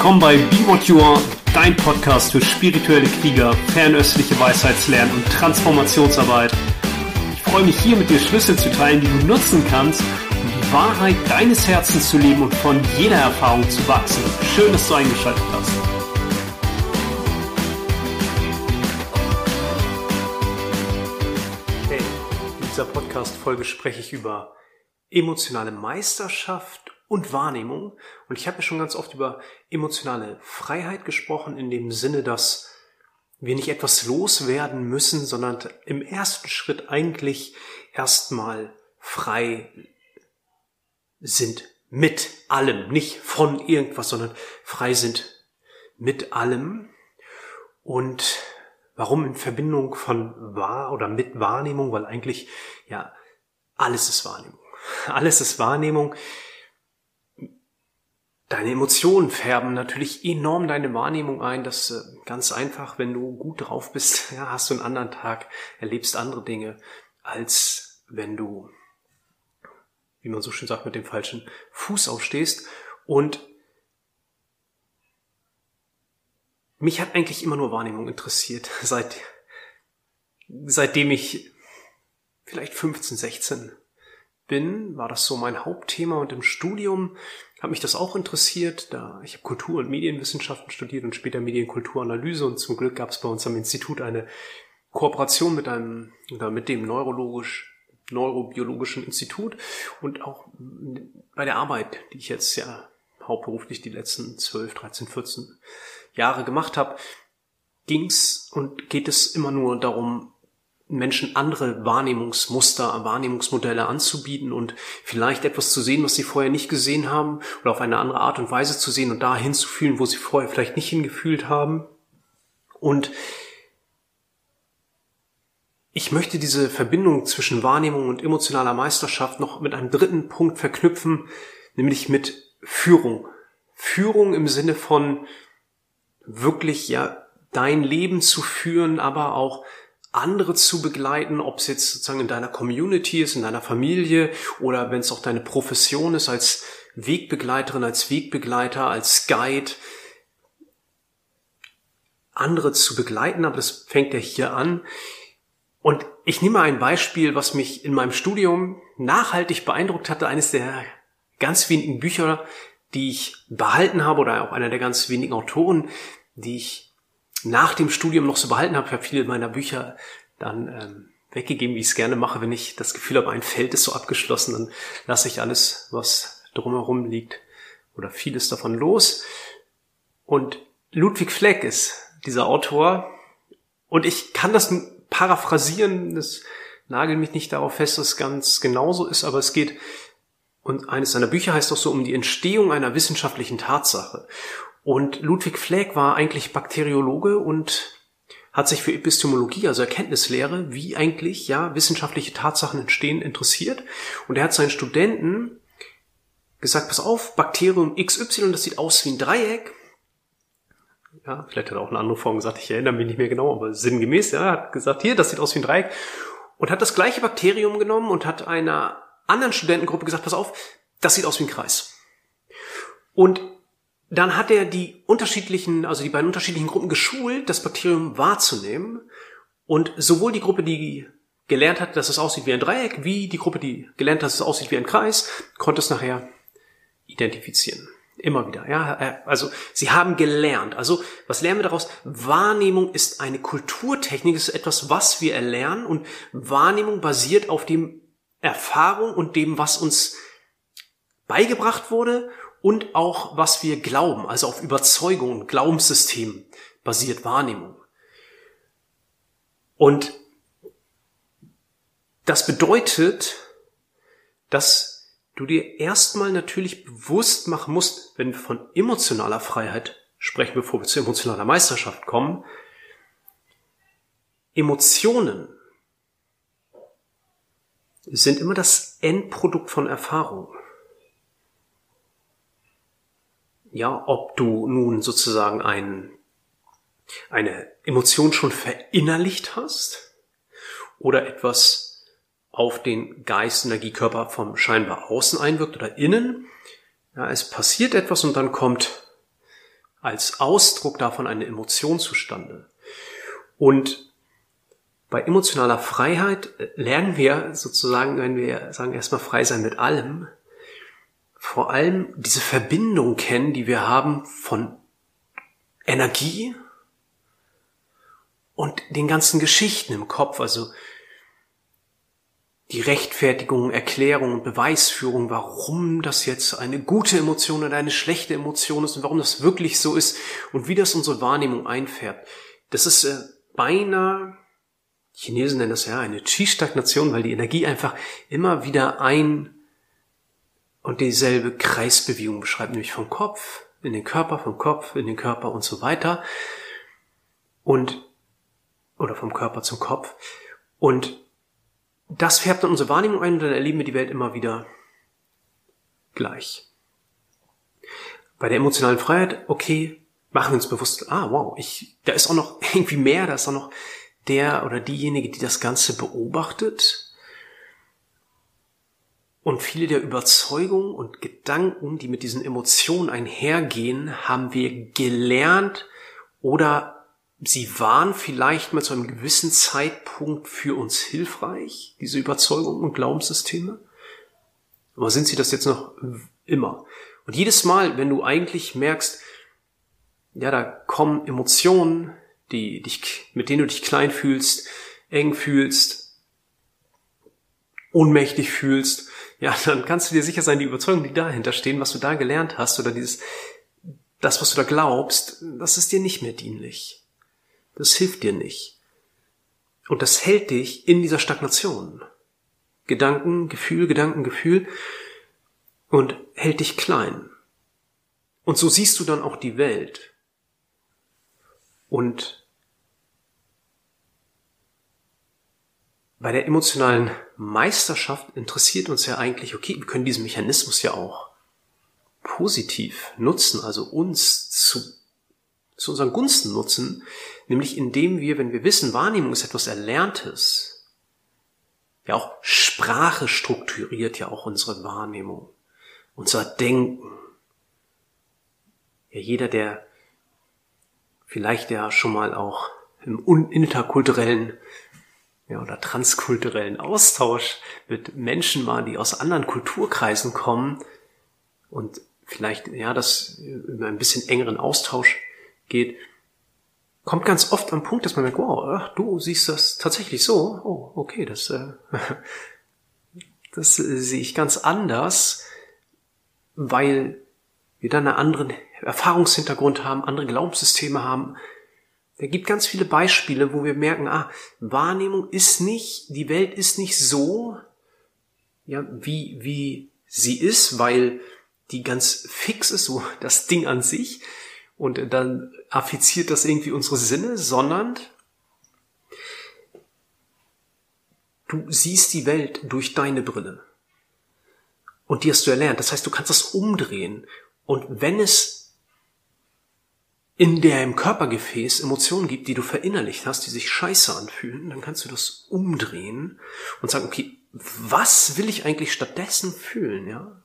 willkommen bei Be What You Are, dein Podcast für spirituelle Krieger, fernöstliche Weisheitslernen und Transformationsarbeit. Ich freue mich hier mit dir Schlüssel zu teilen, die du nutzen kannst, um die Wahrheit deines Herzens zu leben und von jeder Erfahrung zu wachsen. Schön, dass du eingeschaltet hast. Hey, in dieser Podcast-Folge spreche ich über emotionale Meisterschaft und Wahrnehmung. Und ich habe ja schon ganz oft über emotionale Freiheit gesprochen, in dem Sinne, dass wir nicht etwas loswerden müssen, sondern im ersten Schritt eigentlich erstmal frei sind mit allem, nicht von irgendwas, sondern frei sind mit allem. Und warum in Verbindung von wahr oder mit Wahrnehmung? Weil eigentlich, ja, alles ist Wahrnehmung. Alles ist Wahrnehmung. Deine Emotionen färben natürlich enorm deine Wahrnehmung ein. Das äh, ganz einfach, wenn du gut drauf bist, ja, hast du einen anderen Tag, erlebst andere Dinge, als wenn du, wie man so schön sagt, mit dem falschen Fuß aufstehst. Und mich hat eigentlich immer nur Wahrnehmung interessiert, seit, seitdem ich vielleicht 15, 16 bin, war das so mein Hauptthema und im Studium hat mich das auch interessiert. Da ich habe Kultur- und Medienwissenschaften studiert und später Medienkulturanalyse und zum Glück gab es bei uns am Institut eine Kooperation mit einem oder mit dem neurologisch neurobiologischen Institut und auch bei der Arbeit, die ich jetzt ja hauptberuflich die letzten 12, 13, 14 Jahre gemacht habe, ging's und geht es immer nur darum, Menschen andere Wahrnehmungsmuster, Wahrnehmungsmodelle anzubieten und vielleicht etwas zu sehen, was sie vorher nicht gesehen haben oder auf eine andere Art und Weise zu sehen und da hinzufühlen, wo sie vorher vielleicht nicht hingefühlt haben. Und ich möchte diese Verbindung zwischen Wahrnehmung und emotionaler Meisterschaft noch mit einem dritten Punkt verknüpfen, nämlich mit Führung. Führung im Sinne von wirklich ja dein Leben zu führen, aber auch andere zu begleiten, ob es jetzt sozusagen in deiner Community ist, in deiner Familie oder wenn es auch deine Profession ist als Wegbegleiterin, als Wegbegleiter, als Guide, andere zu begleiten, aber das fängt ja hier an. Und ich nehme ein Beispiel, was mich in meinem Studium nachhaltig beeindruckt hatte, eines der ganz wenigen Bücher, die ich behalten habe oder auch einer der ganz wenigen Autoren, die ich nach dem Studium noch so behalten habe. Ich habe viele meiner Bücher dann ähm, weggegeben, wie ich es gerne mache. Wenn ich das Gefühl habe, ein Feld ist so abgeschlossen, dann lasse ich alles, was drumherum liegt oder vieles davon los. Und Ludwig Fleck ist dieser Autor. Und ich kann das paraphrasieren, das nagelt mich nicht darauf fest, dass es ganz genauso ist, aber es geht, und eines seiner Bücher heißt auch so um die Entstehung einer wissenschaftlichen Tatsache. Und Ludwig Fleck war eigentlich Bakteriologe und hat sich für Epistemologie, also Erkenntnislehre, wie eigentlich ja wissenschaftliche Tatsachen entstehen, interessiert. Und er hat seinen Studenten gesagt, pass auf, Bakterium XY, das sieht aus wie ein Dreieck. Ja, vielleicht hat er auch eine andere Form gesagt, ich erinnere mich nicht mehr genau, aber sinngemäß, ja, hat gesagt, hier, das sieht aus wie ein Dreieck. Und hat das gleiche Bakterium genommen und hat einer anderen Studentengruppe gesagt, pass auf, das sieht aus wie ein Kreis. Und dann hat er die unterschiedlichen, also die beiden unterschiedlichen Gruppen geschult, das Bakterium wahrzunehmen. Und sowohl die Gruppe, die gelernt hat, dass es aussieht wie ein Dreieck, wie die Gruppe, die gelernt hat, dass es aussieht wie ein Kreis, konnte es nachher identifizieren. Immer wieder, ja. Äh, also, sie haben gelernt. Also, was lernen wir daraus? Wahrnehmung ist eine Kulturtechnik, ist etwas, was wir erlernen und Wahrnehmung basiert auf dem Erfahrung und dem, was uns beigebracht wurde und auch was wir glauben, also auf Überzeugung, Glaubenssystem basiert Wahrnehmung. Und das bedeutet, dass du dir erstmal natürlich bewusst machen musst, wenn wir von emotionaler Freiheit sprechen, bevor wir zu emotionaler Meisterschaft kommen, Emotionen sind immer das Endprodukt von Erfahrung ja, ob du nun sozusagen ein, eine Emotion schon verinnerlicht hast oder etwas auf den Geist, Energie, vom scheinbar außen einwirkt oder innen. Ja, es passiert etwas und dann kommt als Ausdruck davon eine Emotion zustande. Und bei emotionaler Freiheit lernen wir sozusagen, wenn wir sagen erstmal frei sein mit allem, vor allem diese Verbindung kennen, die wir haben von Energie und den ganzen Geschichten im Kopf, also die Rechtfertigung, Erklärung und Beweisführung, warum das jetzt eine gute Emotion oder eine schlechte Emotion ist und warum das wirklich so ist und wie das unsere Wahrnehmung einfärbt. Das ist äh, beinahe, Chinesen nennen das ja eine Qi-Stagnation, weil die Energie einfach immer wieder ein und dieselbe Kreisbewegung beschreibt, nämlich vom Kopf in den Körper, vom Kopf in den Körper und so weiter. Und, oder vom Körper zum Kopf. Und das färbt dann unsere Wahrnehmung ein und dann erleben wir die Welt immer wieder gleich. Bei der emotionalen Freiheit, okay, machen wir uns bewusst, ah, wow, ich, da ist auch noch irgendwie mehr, da ist auch noch der oder diejenige, die das Ganze beobachtet. Und viele der Überzeugungen und Gedanken, die mit diesen Emotionen einhergehen, haben wir gelernt oder sie waren vielleicht mal zu einem gewissen Zeitpunkt für uns hilfreich, diese Überzeugungen und Glaubenssysteme. Aber sind sie das jetzt noch immer? Und jedes Mal, wenn du eigentlich merkst, ja, da kommen Emotionen, die dich, mit denen du dich klein fühlst, eng fühlst, ohnmächtig fühlst, ja, dann kannst du dir sicher sein, die Überzeugungen, die dahinter stehen, was du da gelernt hast oder dieses, das, was du da glaubst, das ist dir nicht mehr dienlich. Das hilft dir nicht. Und das hält dich in dieser Stagnation. Gedanken, Gefühl, Gedanken, Gefühl und hält dich klein. Und so siehst du dann auch die Welt. Und bei der emotionalen Meisterschaft interessiert uns ja eigentlich, okay, wir können diesen Mechanismus ja auch positiv nutzen, also uns zu zu unseren Gunsten nutzen, nämlich indem wir, wenn wir wissen, Wahrnehmung ist etwas Erlerntes, ja auch Sprache strukturiert ja auch unsere Wahrnehmung, unser Denken. Ja, jeder, der vielleicht ja schon mal auch im interkulturellen ja, oder transkulturellen Austausch mit Menschen war, die aus anderen Kulturkreisen kommen und vielleicht ja das in ein bisschen engeren Austausch geht, kommt ganz oft am Punkt, dass man merkt, wow, ach, du siehst das tatsächlich so. Oh, okay, das, äh, das sehe ich ganz anders, weil wir dann einen anderen Erfahrungshintergrund haben, andere Glaubenssysteme haben. Da gibt ganz viele Beispiele, wo wir merken, ah, Wahrnehmung ist nicht, die Welt ist nicht so, ja, wie, wie sie ist, weil die ganz fix ist, so das Ding an sich, und dann affiziert das irgendwie unsere Sinne, sondern du siehst die Welt durch deine Brille. Und die hast du erlernt. Das heißt, du kannst das umdrehen. Und wenn es in deinem Körpergefäß Emotionen gibt, die du verinnerlicht hast, die sich scheiße anfühlen, dann kannst du das umdrehen und sagen, okay, was will ich eigentlich stattdessen fühlen, ja?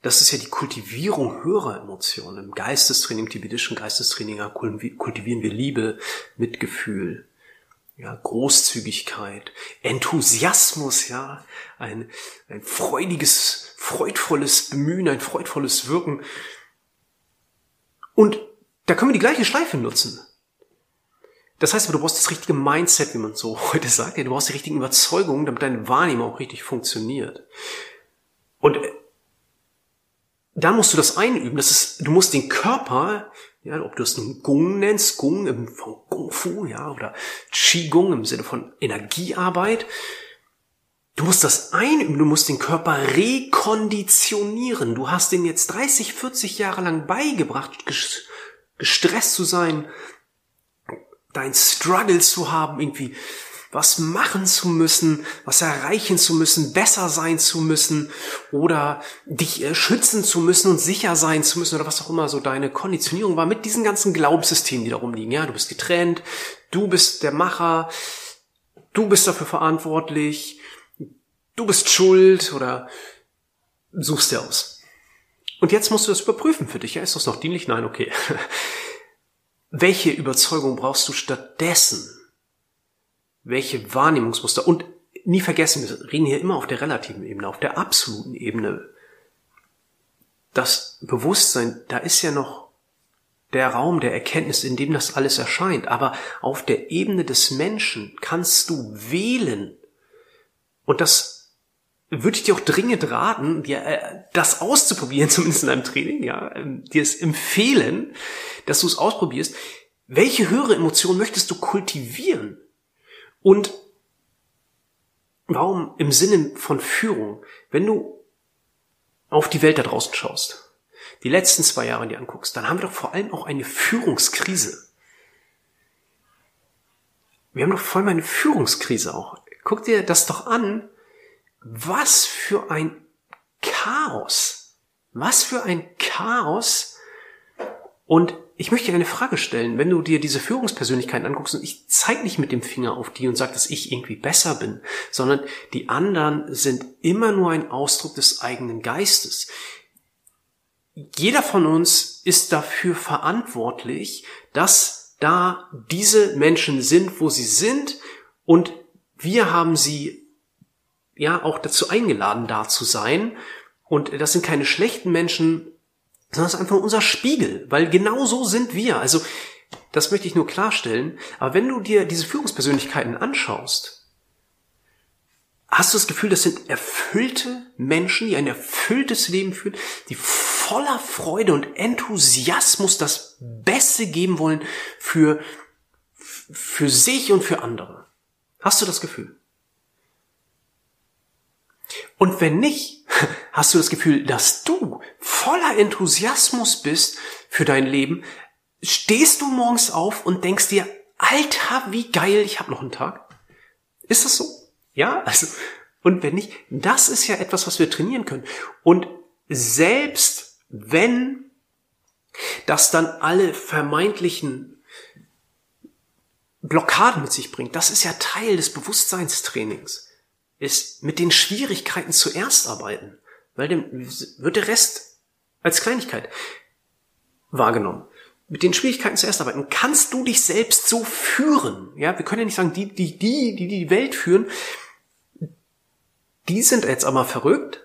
Das ist ja die Kultivierung höherer Emotionen. Im Geistestraining, im tibetischen Geistestraining kultivieren wir Liebe, Mitgefühl, ja, Großzügigkeit, Enthusiasmus, ja, ein, ein freudiges, freudvolles Bemühen, ein freudvolles Wirken. Und da können wir die gleiche Schleife nutzen. Das heißt aber, du brauchst das richtige Mindset, wie man so heute sagt. Du brauchst die richtigen Überzeugungen, damit deine Wahrnehmung auch richtig funktioniert. Und da musst du das einüben. Das ist, du musst den Körper, ja, ob du es nun Gung nennst, Gung im, von Kung Fu, ja, oder Qigong im Sinne von Energiearbeit. Du musst das einüben, du musst den Körper rekonditionieren. Du hast den jetzt 30, 40 Jahre lang beigebracht, gestresst zu sein, dein Struggle zu haben, irgendwie was machen zu müssen, was erreichen zu müssen, besser sein zu müssen oder dich äh, schützen zu müssen und sicher sein zu müssen oder was auch immer so deine Konditionierung war mit diesen ganzen Glaubenssystemen, die da rumliegen. Ja, du bist getrennt, du bist der Macher, du bist dafür verantwortlich, du bist schuld oder suchst dir aus. Und jetzt musst du das überprüfen für dich. Ja, ist das noch dienlich? Nein, okay. Welche Überzeugung brauchst du stattdessen? Welche Wahrnehmungsmuster? Und nie vergessen, wir reden hier immer auf der relativen Ebene, auf der absoluten Ebene. Das Bewusstsein, da ist ja noch der Raum der Erkenntnis, in dem das alles erscheint. Aber auf der Ebene des Menschen kannst du wählen. Und das würde ich dir auch dringend raten, dir äh, das auszuprobieren, zumindest in einem Training, ja, ähm, dir es empfehlen, dass du es ausprobierst. Welche höhere Emotion möchtest du kultivieren? Und warum im Sinne von Führung, wenn du auf die Welt da draußen schaust, die letzten zwei Jahre dir anguckst, dann haben wir doch vor allem auch eine Führungskrise. Wir haben doch vor allem eine Führungskrise auch. Guck dir das doch an, was für ein Chaos. Was für ein Chaos. Und ich möchte dir eine Frage stellen, wenn du dir diese Führungspersönlichkeiten anguckst und ich zeige nicht mit dem Finger auf die und sage, dass ich irgendwie besser bin, sondern die anderen sind immer nur ein Ausdruck des eigenen Geistes. Jeder von uns ist dafür verantwortlich, dass da diese Menschen sind, wo sie sind und wir haben sie ja auch dazu eingeladen, da zu sein. Und das sind keine schlechten Menschen, sondern das ist einfach unser Spiegel, weil genau so sind wir. Also das möchte ich nur klarstellen. Aber wenn du dir diese Führungspersönlichkeiten anschaust, hast du das Gefühl, das sind erfüllte Menschen, die ein erfülltes Leben führen, die voller Freude und Enthusiasmus das Beste geben wollen für, für sich und für andere. Hast du das Gefühl? Und wenn nicht, hast du das Gefühl, dass du voller Enthusiasmus bist für dein Leben, stehst du morgens auf und denkst dir, Alter, wie geil, ich habe noch einen Tag. Ist das so? Ja, also und wenn nicht, das ist ja etwas, was wir trainieren können. Und selbst wenn das dann alle vermeintlichen Blockaden mit sich bringt, das ist ja Teil des Bewusstseinstrainings ist mit den Schwierigkeiten zuerst arbeiten, weil dann wird der Rest als Kleinigkeit wahrgenommen. Mit den Schwierigkeiten zuerst arbeiten. Kannst du dich selbst so führen? Ja, wir können ja nicht sagen, die, die, die, die die Welt führen, die sind jetzt aber verrückt.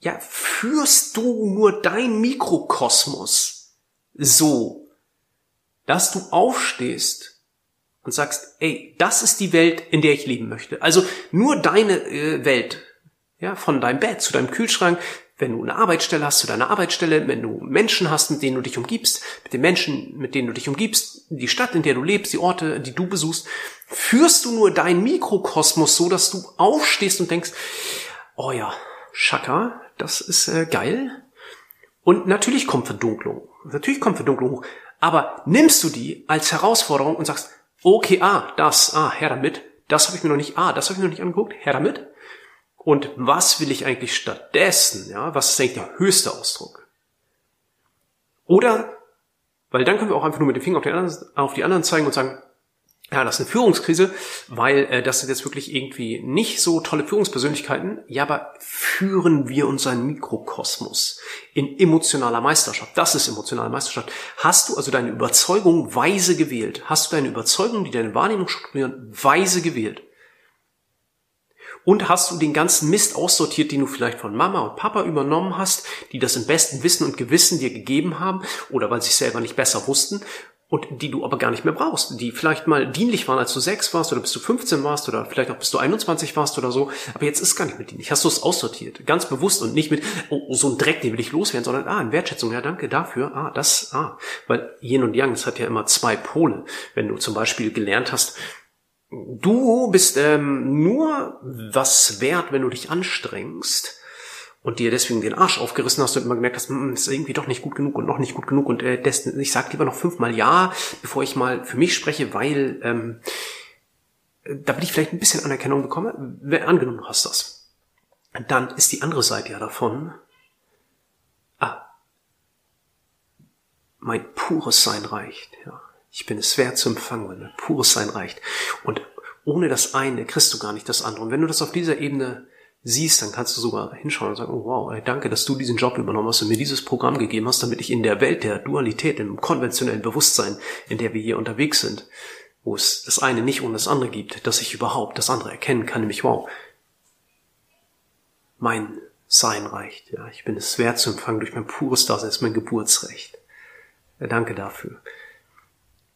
Ja, führst du nur dein Mikrokosmos so, dass du aufstehst und sagst, ey, das ist die Welt, in der ich leben möchte. Also nur deine äh, Welt, ja, von deinem Bett zu deinem Kühlschrank, wenn du eine Arbeitsstelle hast, zu deiner Arbeitsstelle, wenn du Menschen hast, mit denen du dich umgibst, mit den Menschen, mit denen du dich umgibst, die Stadt, in der du lebst, die Orte, die du besuchst, führst du nur deinen Mikrokosmos so, dass du aufstehst und denkst, oh ja, Schaka, das ist äh, geil. Und natürlich kommt Verdunklung. Natürlich kommt Verdunklung hoch. Aber nimmst du die als Herausforderung und sagst, Okay, ah, das, ah, her damit. Das habe ich mir noch nicht, ah, das habe ich mir noch nicht angeguckt, her damit. Und was will ich eigentlich stattdessen? Ja, was ist eigentlich der höchste Ausdruck? Oder, weil dann können wir auch einfach nur mit dem Finger auf anderen, auf die anderen zeigen und sagen, ja, das ist eine Führungskrise, weil äh, das sind jetzt wirklich irgendwie nicht so tolle Führungspersönlichkeiten. Ja, aber führen wir unseren Mikrokosmos in emotionaler Meisterschaft? Das ist emotionale Meisterschaft. Hast du also deine Überzeugung weise gewählt? Hast du deine Überzeugung, die deine Wahrnehmung strukturieren, weise gewählt? Und hast du den ganzen Mist aussortiert, den du vielleicht von Mama und Papa übernommen hast, die das im besten Wissen und Gewissen dir gegeben haben oder weil sie es selber nicht besser wussten und die du aber gar nicht mehr brauchst, die vielleicht mal dienlich waren, als du sechs warst oder bis du 15 warst oder vielleicht auch bis du 21 warst oder so, aber jetzt ist gar nicht mehr dienlich. Hast du es aussortiert, ganz bewusst und nicht mit, oh, so ein Dreck, den will ich loswerden, sondern, ah, in Wertschätzung, ja, danke dafür, ah, das, ah, weil Yin und Yang, das hat ja immer zwei Pole. Wenn du zum Beispiel gelernt hast, du bist ähm, nur was wert, wenn du dich anstrengst, und dir deswegen den Arsch aufgerissen hast und immer gemerkt hast, hm, ist irgendwie doch nicht gut genug und noch nicht gut genug und äh, das, ich sag lieber noch fünfmal ja, bevor ich mal für mich spreche, weil ähm, da will ich vielleicht ein bisschen Anerkennung bekomme. Angenommen, du hast das. Dann ist die andere Seite ja davon, ah, mein pures Sein reicht. Ja. Ich bin es wert zu empfangen, weil mein pures Sein reicht. Und ohne das eine kriegst du gar nicht das andere. Und wenn du das auf dieser Ebene siehst, dann kannst du sogar hinschauen und sagen, oh wow, ey, danke, dass du diesen Job übernommen hast und mir dieses Programm gegeben hast, damit ich in der Welt der Dualität, im konventionellen Bewusstsein, in der wir hier unterwegs sind, wo es das eine nicht ohne das andere gibt, dass ich überhaupt das andere erkennen kann, nämlich wow, mein Sein reicht, ja, ich bin es wert zu empfangen durch mein pures Dasein, ist mein Geburtsrecht. Ja, danke dafür.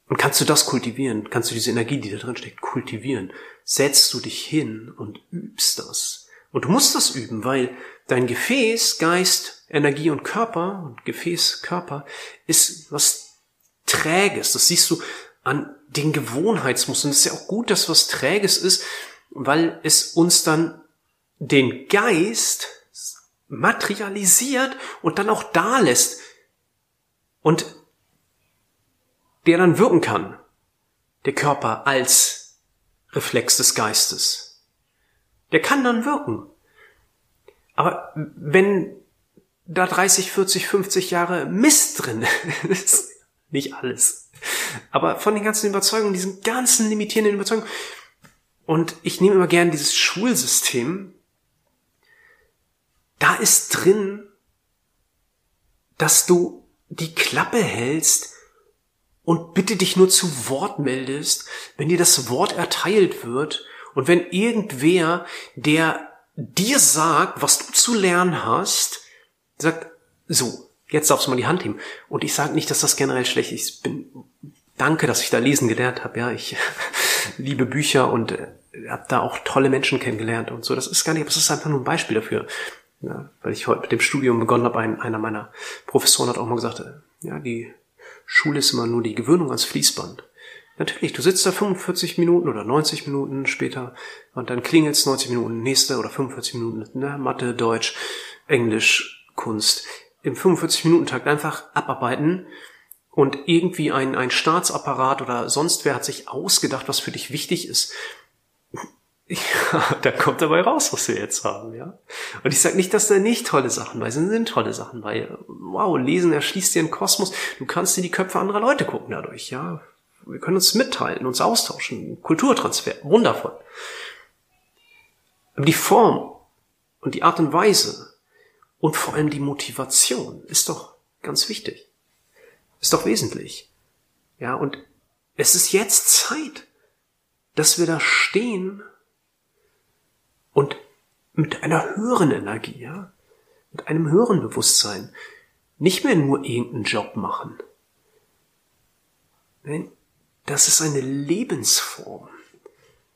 Und kannst du das kultivieren? Kannst du diese Energie, die da drin steckt, kultivieren? Setzt du dich hin und übst das. Und du musst das üben, weil dein Gefäß, Geist, Energie und Körper, und Gefäß, Körper, ist was Träges. Das siehst du an den Gewohnheitsmustern. Es ist ja auch gut, dass was Träges ist, weil es uns dann den Geist materialisiert und dann auch da lässt. Und der dann wirken kann. Der Körper als Reflex des Geistes. Der kann dann wirken. Aber wenn da 30, 40, 50 Jahre Mist drin ist, nicht alles, aber von den ganzen Überzeugungen, diesen ganzen limitierenden Überzeugungen, und ich nehme immer gern dieses Schulsystem, da ist drin, dass du die Klappe hältst, und bitte dich nur zu Wort meldest, wenn dir das Wort erteilt wird und wenn irgendwer, der dir sagt, was du zu lernen hast, sagt, so, jetzt darfst du mal die Hand heben. Und ich sage nicht, dass das generell schlecht ist. Ich bin, danke, dass ich da lesen gelernt habe. Ja, ich liebe Bücher und äh, habe da auch tolle Menschen kennengelernt und so. Das ist gar nicht, aber es ist einfach nur ein Beispiel dafür. Ja, weil ich heute mit dem Studium begonnen habe, ein, einer meiner Professoren hat auch mal gesagt, äh, ja, die Schule ist immer nur die Gewöhnung ans Fließband. Natürlich, du sitzt da 45 Minuten oder 90 Minuten später und dann klingelt's 90 Minuten, nächste oder 45 Minuten, ne, Mathe, Deutsch, Englisch, Kunst. Im 45-Minuten-Takt einfach abarbeiten und irgendwie ein, ein Staatsapparat oder sonst wer hat sich ausgedacht, was für dich wichtig ist. Ja, da kommt dabei raus, was wir jetzt haben, ja. Und ich sage nicht, dass da nicht tolle Sachen bei sind, sind tolle Sachen bei. Wow, Lesen erschließt dir einen Kosmos. Du kannst in die Köpfe anderer Leute gucken dadurch, ja. Wir können uns mitteilen, uns austauschen, Kulturtransfer, wundervoll. Aber die Form und die Art und Weise und vor allem die Motivation ist doch ganz wichtig. Ist doch wesentlich. Ja, und es ist jetzt Zeit, dass wir da stehen und mit einer höheren Energie, ja, mit einem höheren Bewusstsein, nicht mehr nur irgendeinen Job machen. Nein, das ist eine Lebensform.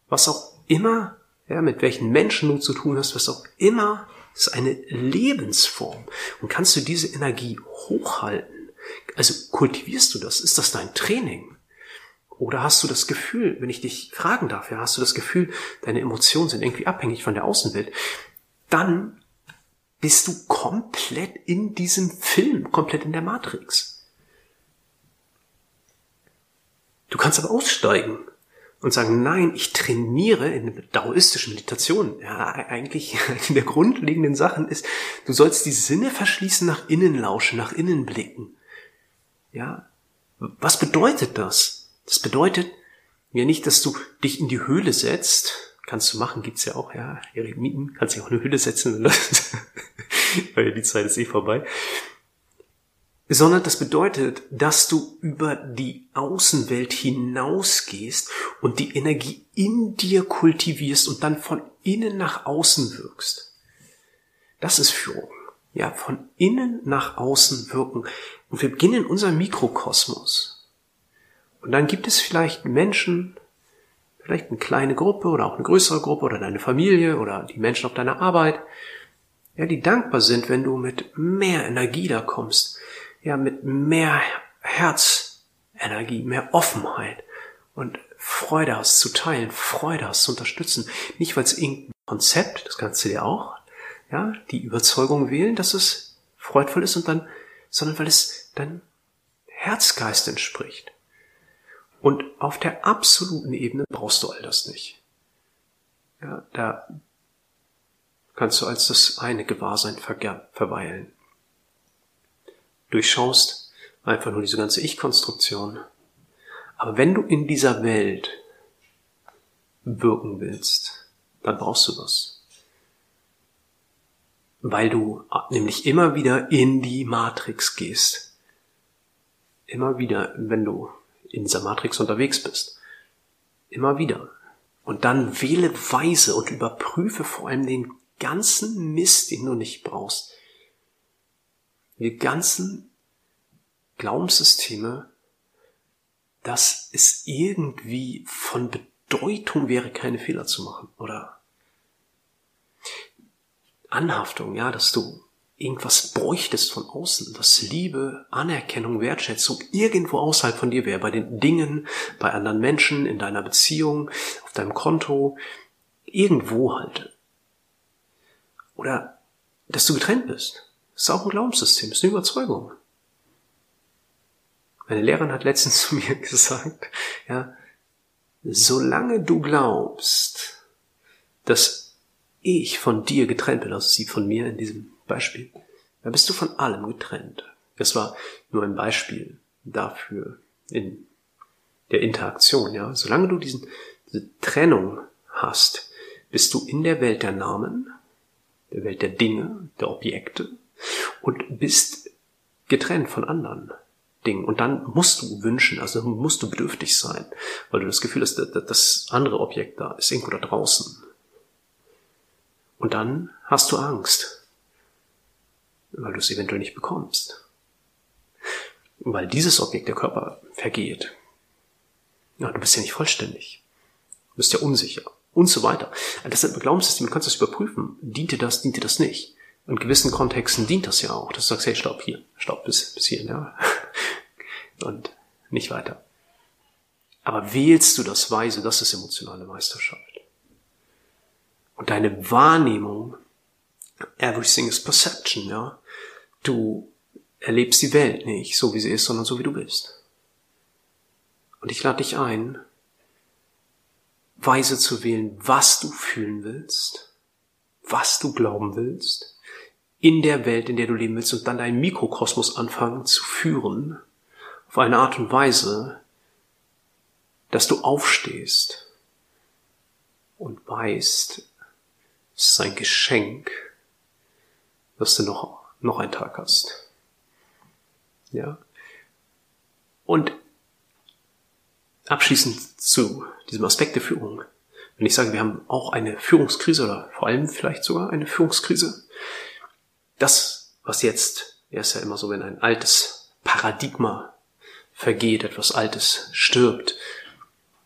Was auch immer, ja, mit welchen Menschen du zu tun hast, was auch immer, ist eine Lebensform. Und kannst du diese Energie hochhalten? Also kultivierst du das? Ist das dein Training? Oder hast du das Gefühl, wenn ich dich fragen darf, ja, hast du das Gefühl, deine Emotionen sind irgendwie abhängig von der Außenwelt, dann bist du komplett in diesem Film, komplett in der Matrix. Du kannst aber aussteigen und sagen, nein, ich trainiere in der daoistischen Meditation. Ja, eigentlich in der grundlegenden Sachen ist, du sollst die Sinne verschließen, nach innen lauschen, nach innen blicken. Ja, was bedeutet das? Das bedeutet ja nicht, dass du dich in die Höhle setzt. Kannst du machen, gibt's ja auch, ja. Eremiten kannst dich auch in eine Höhle setzen, weil die Zeit ist eh vorbei. Sondern das bedeutet, dass du über die Außenwelt hinausgehst und die Energie in dir kultivierst und dann von innen nach außen wirkst. Das ist Führung. Ja, von innen nach außen wirken. Und wir beginnen in unserem Mikrokosmos. Und dann gibt es vielleicht Menschen, vielleicht eine kleine Gruppe oder auch eine größere Gruppe oder deine Familie oder die Menschen auf deiner Arbeit, ja, die dankbar sind, wenn du mit mehr Energie da kommst, ja, mit mehr Herzenergie, mehr Offenheit und Freude hast zu teilen, Freude hast zu unterstützen. Nicht, weil es irgendein Konzept, das kannst du dir auch, ja, die Überzeugung wählen, dass es freudvoll ist und dann, sondern weil es dein Herzgeist entspricht. Und auf der absoluten Ebene brauchst du all das nicht. Ja, da kannst du als das eine Gewahrsein verweilen. Durchschaust einfach nur diese ganze Ich-Konstruktion. Aber wenn du in dieser Welt wirken willst, dann brauchst du was. weil du nämlich immer wieder in die Matrix gehst. Immer wieder, wenn du in dieser Matrix unterwegs bist. Immer wieder. Und dann wähle weise und überprüfe vor allem den ganzen Mist, den du nicht brauchst. Die ganzen Glaubenssysteme, dass es irgendwie von Bedeutung wäre, keine Fehler zu machen, oder Anhaftung, ja, dass du irgendwas bräuchtest von außen, dass Liebe, Anerkennung, Wertschätzung irgendwo außerhalb von dir wäre, bei den Dingen, bei anderen Menschen, in deiner Beziehung, auf deinem Konto, irgendwo halt. Oder dass du getrennt bist. Das ist auch ein Glaubenssystem, das ist eine Überzeugung. Meine Lehrerin hat letztens zu mir gesagt, ja, solange du glaubst, dass ich von dir getrennt bin, also sie von mir in diesem Beispiel, dann bist du von allem getrennt. Das war nur ein Beispiel dafür in der Interaktion, ja. Solange du diesen, diese Trennung hast, bist du in der Welt der Namen, der Welt der Dinge, der Objekte und bist getrennt von anderen. Dingen. Und dann musst du wünschen, also musst du bedürftig sein, weil du das Gefühl hast, das andere Objekt da ist irgendwo da draußen. Und dann hast du Angst, weil du es eventuell nicht bekommst. Weil dieses Objekt, der Körper, vergeht. Ja, du bist ja nicht vollständig. Du bist ja unsicher. Und so weiter. Das sind Glaubenssysteme, du kannst das überprüfen. Diente das, diente das nicht? In gewissen Kontexten dient das ja auch. Dass du sagst, hey, stopp hier, stopp bis, bis hier, ja. Und nicht weiter. Aber wählst du das Weise, das ist emotionale Meisterschaft. Und deine Wahrnehmung, everything is perception, ja. Du erlebst die Welt nicht so, wie sie ist, sondern so, wie du bist. Und ich lade dich ein, weise zu wählen, was du fühlen willst, was du glauben willst, in der Welt, in der du leben willst und dann deinen Mikrokosmos anfangen zu führen, auf eine Art und Weise, dass du aufstehst und weißt, es ist ein Geschenk, dass du noch, noch einen Tag hast. Ja. Und abschließend zu diesem Aspekt der Führung. Wenn ich sage, wir haben auch eine Führungskrise oder vor allem vielleicht sogar eine Führungskrise, das, was jetzt, ja ist ja immer so, wenn ein altes Paradigma vergeht, etwas Altes stirbt,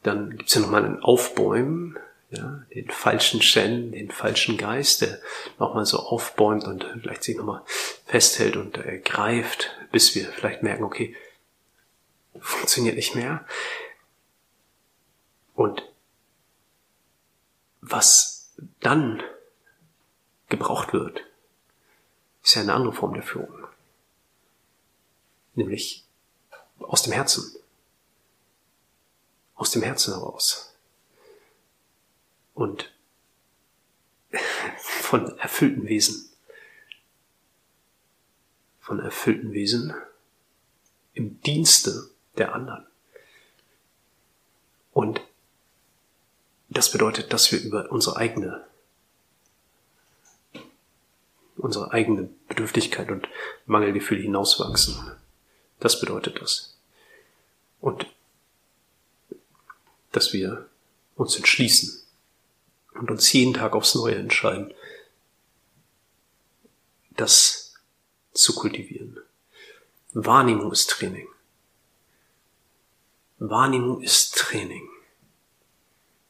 dann gibt's ja nochmal ein Aufbäumen, ja, den falschen Shen, den falschen Geist, der nochmal so aufbäumt und vielleicht sich nochmal festhält und ergreift, bis wir vielleicht merken, okay, funktioniert nicht mehr. Und was dann gebraucht wird, ist ja eine andere Form der Führung. Nämlich aus dem Herzen. Aus dem Herzen heraus. Und von erfüllten Wesen. Von erfüllten Wesen im Dienste der anderen. Und das bedeutet, dass wir über unsere eigene unsere eigene Bedürftigkeit und Mangelgefühle hinauswachsen. Das bedeutet das. Und dass wir uns entschließen und uns jeden Tag aufs Neue entscheiden, das zu kultivieren. Wahrnehmung ist Training. Wahrnehmung ist Training.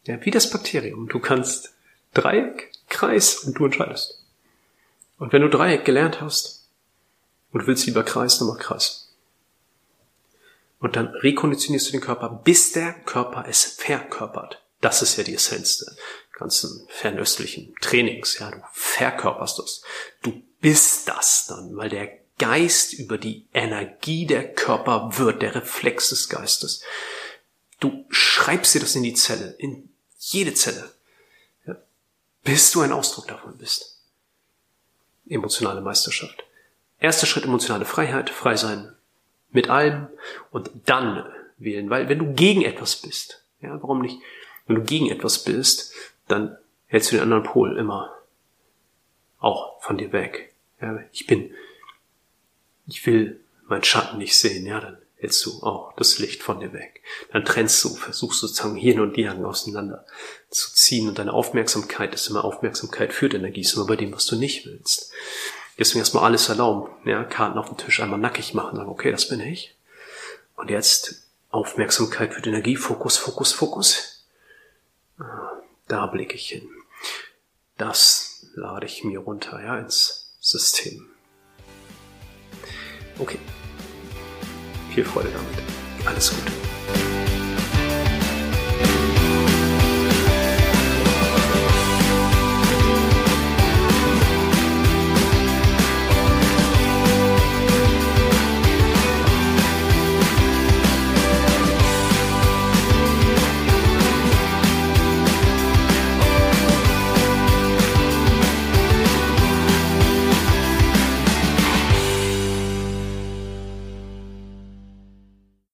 Ja, wie das Bakterium. Du kannst Dreieck, Kreis und du entscheidest. Und wenn du Dreieck gelernt hast und willst lieber Kreis, dann mach Kreis. Und dann rekonditionierst du den Körper, bis der Körper es verkörpert. Das ist ja die Essenz der ganzen fernöstlichen Trainings. Ja, du verkörperst das. Du bist das dann, weil der Geist über die Energie der Körper wird, der Reflex des Geistes. Du schreibst dir das in die Zelle, in jede Zelle, ja, bis du ein Ausdruck davon bist emotionale Meisterschaft. Erster Schritt emotionale Freiheit, frei sein mit allem und dann wählen, weil wenn du gegen etwas bist, ja, warum nicht? Wenn du gegen etwas bist, dann hältst du den anderen Pol immer auch von dir weg. Ja, ich bin, ich will meinen Schatten nicht sehen, ja, dann hältst du auch das Licht von dir weg. Dann trennst du, versuchst sozusagen Yin und Yang auseinander zu ziehen und deine Aufmerksamkeit ist immer Aufmerksamkeit für die Energie, ist immer bei dem, was du nicht willst. Deswegen erstmal alles erlauben, ja, Karten auf dem Tisch einmal nackig machen, sagen, okay, das bin ich. Und jetzt Aufmerksamkeit für die Energie, Fokus, Fokus, Fokus. Ah, da blicke ich hin. Das lade ich mir runter, ja, ins System. Okay. Viel Freude damit. Alles Gute.